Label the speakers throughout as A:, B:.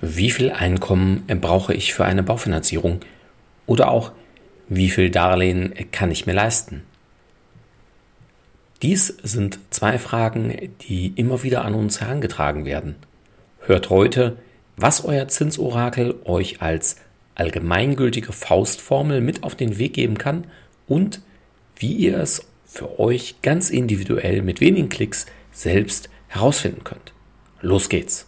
A: wie viel Einkommen brauche ich für eine Baufinanzierung oder auch wie viel Darlehen kann ich mir leisten. Dies sind zwei Fragen, die immer wieder an uns herangetragen werden. Hört heute, was euer Zinsorakel euch als allgemeingültige Faustformel mit auf den Weg geben kann und wie ihr es für euch ganz individuell mit wenigen Klicks selbst herausfinden könnt. Los geht's!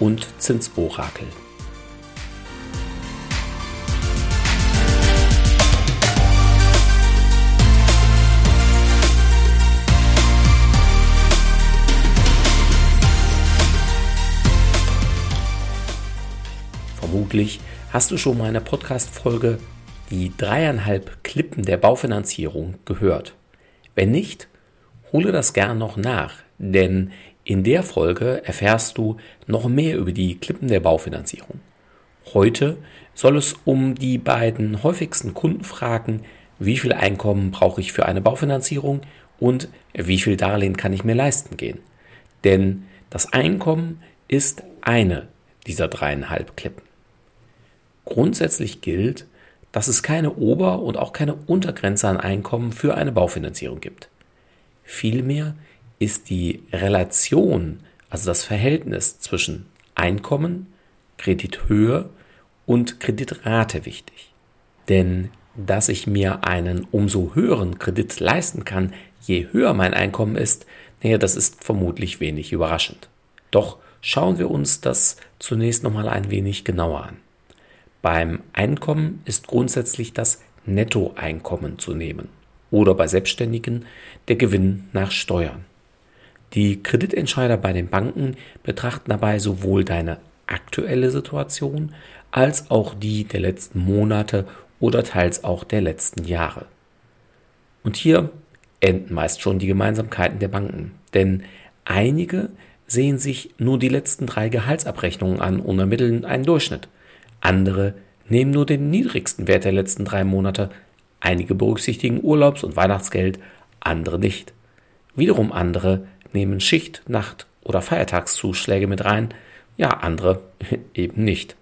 A: und Zinsorakel. Vermutlich hast du schon meine Podcast-Folge Die dreieinhalb Klippen der Baufinanzierung gehört. Wenn nicht, hole das gern noch nach, denn in der Folge erfährst du noch mehr über die Klippen der Baufinanzierung. Heute soll es um die beiden häufigsten Kundenfragen, wie viel Einkommen brauche ich für eine Baufinanzierung und wie viel Darlehen kann ich mir leisten gehen. Denn das Einkommen ist eine dieser dreieinhalb Klippen. Grundsätzlich gilt, dass es keine Ober- und auch keine Untergrenze an Einkommen für eine Baufinanzierung gibt. Vielmehr ist die Relation, also das Verhältnis zwischen Einkommen, Kredithöhe und Kreditrate wichtig. Denn dass ich mir einen umso höheren Kredit leisten kann, je höher mein Einkommen ist, naja, das ist vermutlich wenig überraschend. Doch schauen wir uns das zunächst nochmal ein wenig genauer an. Beim Einkommen ist grundsätzlich das Nettoeinkommen zu nehmen oder bei Selbstständigen der Gewinn nach Steuern. Die Kreditentscheider bei den Banken betrachten dabei sowohl deine aktuelle Situation als auch die der letzten Monate oder teils auch der letzten Jahre. Und hier enden meist schon die Gemeinsamkeiten der Banken, denn einige sehen sich nur die letzten drei Gehaltsabrechnungen an und ermitteln einen Durchschnitt – andere nehmen nur den niedrigsten Wert der letzten drei Monate. Einige berücksichtigen Urlaubs- und Weihnachtsgeld, andere nicht. Wiederum andere nehmen Schicht-, Nacht- oder Feiertagszuschläge mit rein, ja, andere eben nicht.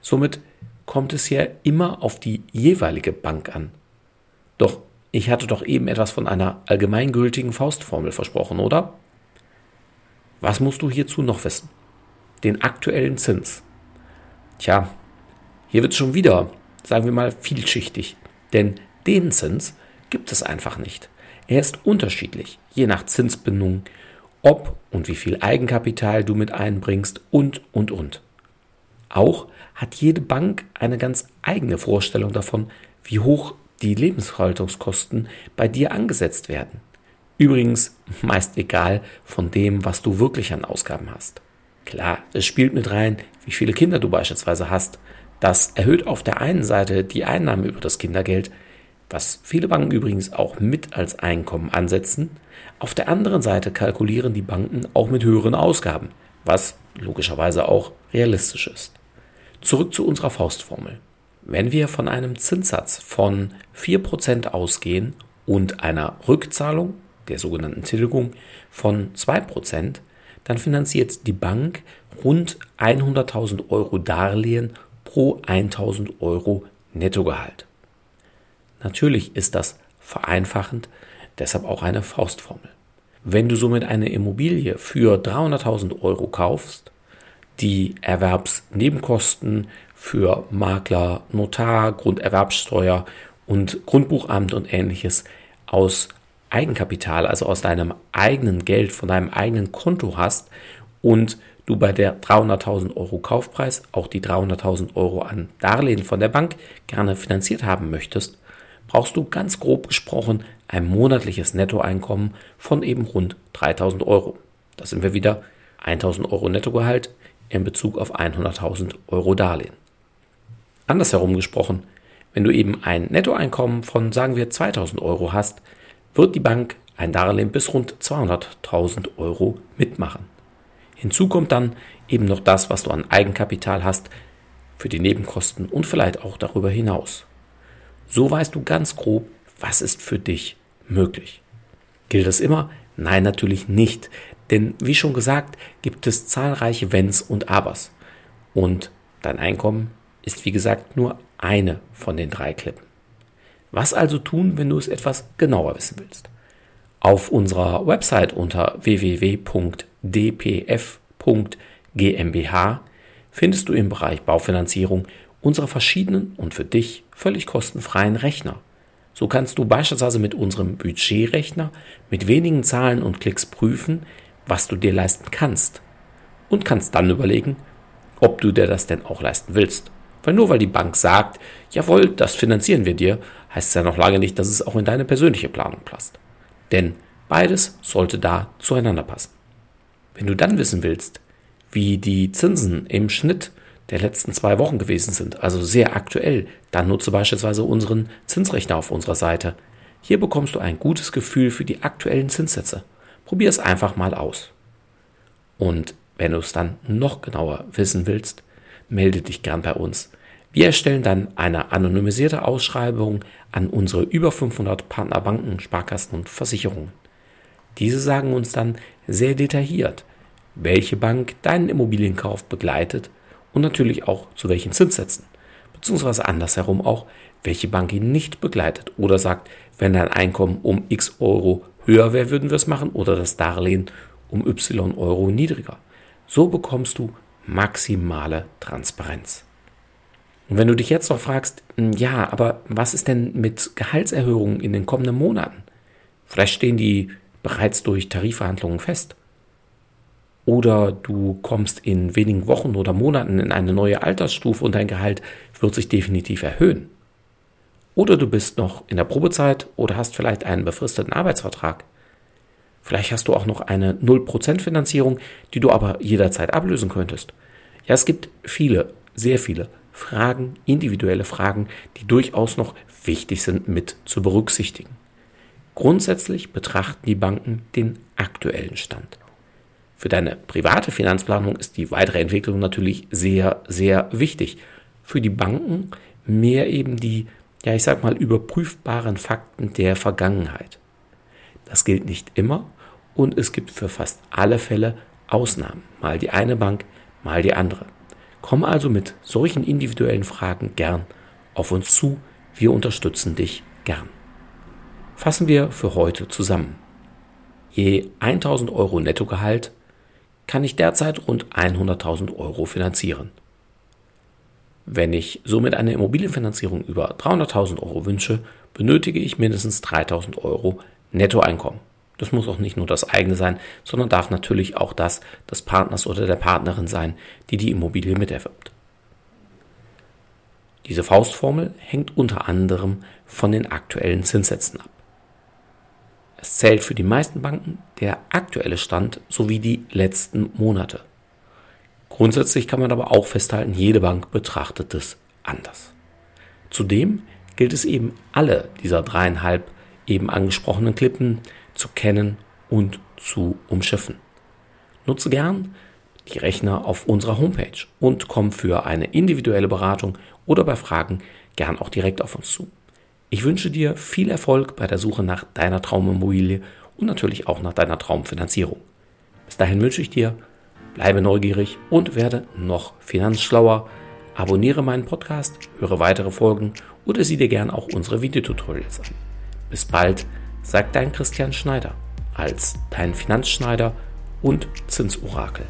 A: Somit kommt es hier immer auf die jeweilige Bank an. Doch ich hatte doch eben etwas von einer allgemeingültigen Faustformel versprochen, oder? Was musst du hierzu noch wissen? Den aktuellen Zins. Tja, hier wird es schon wieder, sagen wir mal, vielschichtig. Denn den Zins gibt es einfach nicht. Er ist unterschiedlich, je nach Zinsbindung, ob und wie viel Eigenkapital du mit einbringst und, und, und. Auch hat jede Bank eine ganz eigene Vorstellung davon, wie hoch die Lebenshaltungskosten bei dir angesetzt werden. Übrigens meist egal von dem, was du wirklich an Ausgaben hast. Klar, es spielt mit rein, wie viele Kinder du beispielsweise hast, das erhöht auf der einen Seite die Einnahmen über das Kindergeld, was viele Banken übrigens auch mit als Einkommen ansetzen. Auf der anderen Seite kalkulieren die Banken auch mit höheren Ausgaben, was logischerweise auch realistisch ist. Zurück zu unserer Faustformel. Wenn wir von einem Zinssatz von 4% ausgehen und einer Rückzahlung, der sogenannten Tilgung, von 2%, dann finanziert die Bank rund 100.000 Euro Darlehen pro 1000 Euro Nettogehalt. Natürlich ist das vereinfachend, deshalb auch eine Faustformel. Wenn du somit eine Immobilie für 300.000 Euro kaufst, die Erwerbsnebenkosten für Makler, Notar, Grunderwerbsteuer und Grundbuchamt und ähnliches aus Eigenkapital, also aus deinem eigenen Geld, von deinem eigenen Konto hast und du bei der 300.000 Euro Kaufpreis auch die 300.000 Euro an Darlehen von der Bank gerne finanziert haben möchtest, brauchst du ganz grob gesprochen ein monatliches Nettoeinkommen von eben rund 3.000 Euro. Da sind wir wieder 1.000 Euro Nettogehalt in Bezug auf 100.000 Euro Darlehen. Andersherum gesprochen, wenn du eben ein Nettoeinkommen von, sagen wir, 2000 Euro hast, wird die Bank ein Darlehen bis rund 200.000 Euro mitmachen. Hinzu kommt dann eben noch das, was du an Eigenkapital hast für die Nebenkosten und vielleicht auch darüber hinaus. So weißt du ganz grob, was ist für dich möglich. Gilt das immer? Nein, natürlich nicht. Denn wie schon gesagt, gibt es zahlreiche Wenns und Abers. Und dein Einkommen ist wie gesagt nur eine von den drei Klippen. Was also tun, wenn du es etwas genauer wissen willst? Auf unserer Website unter www.dpf.gmbh findest du im Bereich Baufinanzierung unsere verschiedenen und für dich völlig kostenfreien Rechner. So kannst du beispielsweise mit unserem Budgetrechner mit wenigen Zahlen und Klicks prüfen, was du dir leisten kannst und kannst dann überlegen, ob du dir das denn auch leisten willst. Weil nur weil die Bank sagt, jawohl, das finanzieren wir dir, heißt es ja noch lange nicht, dass es auch in deine persönliche Planung passt. Denn beides sollte da zueinander passen. Wenn du dann wissen willst, wie die Zinsen im Schnitt der letzten zwei Wochen gewesen sind, also sehr aktuell, dann nutze beispielsweise unseren Zinsrechner auf unserer Seite. Hier bekommst du ein gutes Gefühl für die aktuellen Zinssätze. Probier es einfach mal aus. Und wenn du es dann noch genauer wissen willst, melde dich gern bei uns. Wir erstellen dann eine anonymisierte Ausschreibung an unsere über 500 Partnerbanken, Sparkassen und Versicherungen. Diese sagen uns dann sehr detailliert, welche Bank deinen Immobilienkauf begleitet und natürlich auch zu welchen Zinssätzen, beziehungsweise andersherum auch, welche Bank ihn nicht begleitet oder sagt, wenn dein Einkommen um x Euro höher wäre, würden wir es machen oder das Darlehen um y Euro niedriger. So bekommst du maximale Transparenz. Und wenn du dich jetzt noch fragst, hm, ja, aber was ist denn mit Gehaltserhöhungen in den kommenden Monaten? Vielleicht stehen die bereits durch Tarifverhandlungen fest. Oder du kommst in wenigen Wochen oder Monaten in eine neue Altersstufe und dein Gehalt wird sich definitiv erhöhen. Oder du bist noch in der Probezeit oder hast vielleicht einen befristeten Arbeitsvertrag. Vielleicht hast du auch noch eine 0% Finanzierung, die du aber jederzeit ablösen könntest. Ja, es gibt viele, sehr viele Fragen, individuelle Fragen, die durchaus noch wichtig sind mit zu berücksichtigen. Grundsätzlich betrachten die Banken den aktuellen Stand. Für deine private Finanzplanung ist die weitere Entwicklung natürlich sehr, sehr wichtig. Für die Banken mehr eben die, ja, ich sag mal, überprüfbaren Fakten der Vergangenheit. Das gilt nicht immer und es gibt für fast alle Fälle Ausnahmen. Mal die eine Bank, mal die andere. Komm also mit solchen individuellen Fragen gern auf uns zu. Wir unterstützen dich gern. Fassen wir für heute zusammen. Je 1000 Euro Nettogehalt kann ich derzeit rund 100.000 Euro finanzieren. Wenn ich somit eine Immobilienfinanzierung über 300.000 Euro wünsche, benötige ich mindestens 3.000 Euro Nettoeinkommen. Das muss auch nicht nur das eigene sein, sondern darf natürlich auch das des Partners oder der Partnerin sein, die die Immobilie miterwirbt. Diese Faustformel hängt unter anderem von den aktuellen Zinssätzen ab. Es zählt für die meisten Banken der aktuelle Stand sowie die letzten Monate. Grundsätzlich kann man aber auch festhalten, jede Bank betrachtet es anders. Zudem gilt es eben alle dieser dreieinhalb eben angesprochenen Klippen zu kennen und zu umschiffen. Nutze gern die Rechner auf unserer Homepage und komm für eine individuelle Beratung oder bei Fragen gern auch direkt auf uns zu. Ich wünsche dir viel Erfolg bei der Suche nach deiner Traumimmobilie und natürlich auch nach deiner Traumfinanzierung. Bis dahin wünsche ich dir, bleibe neugierig und werde noch finanzschlauer. Abonniere meinen Podcast, höre weitere Folgen oder sieh dir gern auch unsere Videotutorials an. Bis bald, sagt dein Christian Schneider als dein Finanzschneider und Zinsorakel.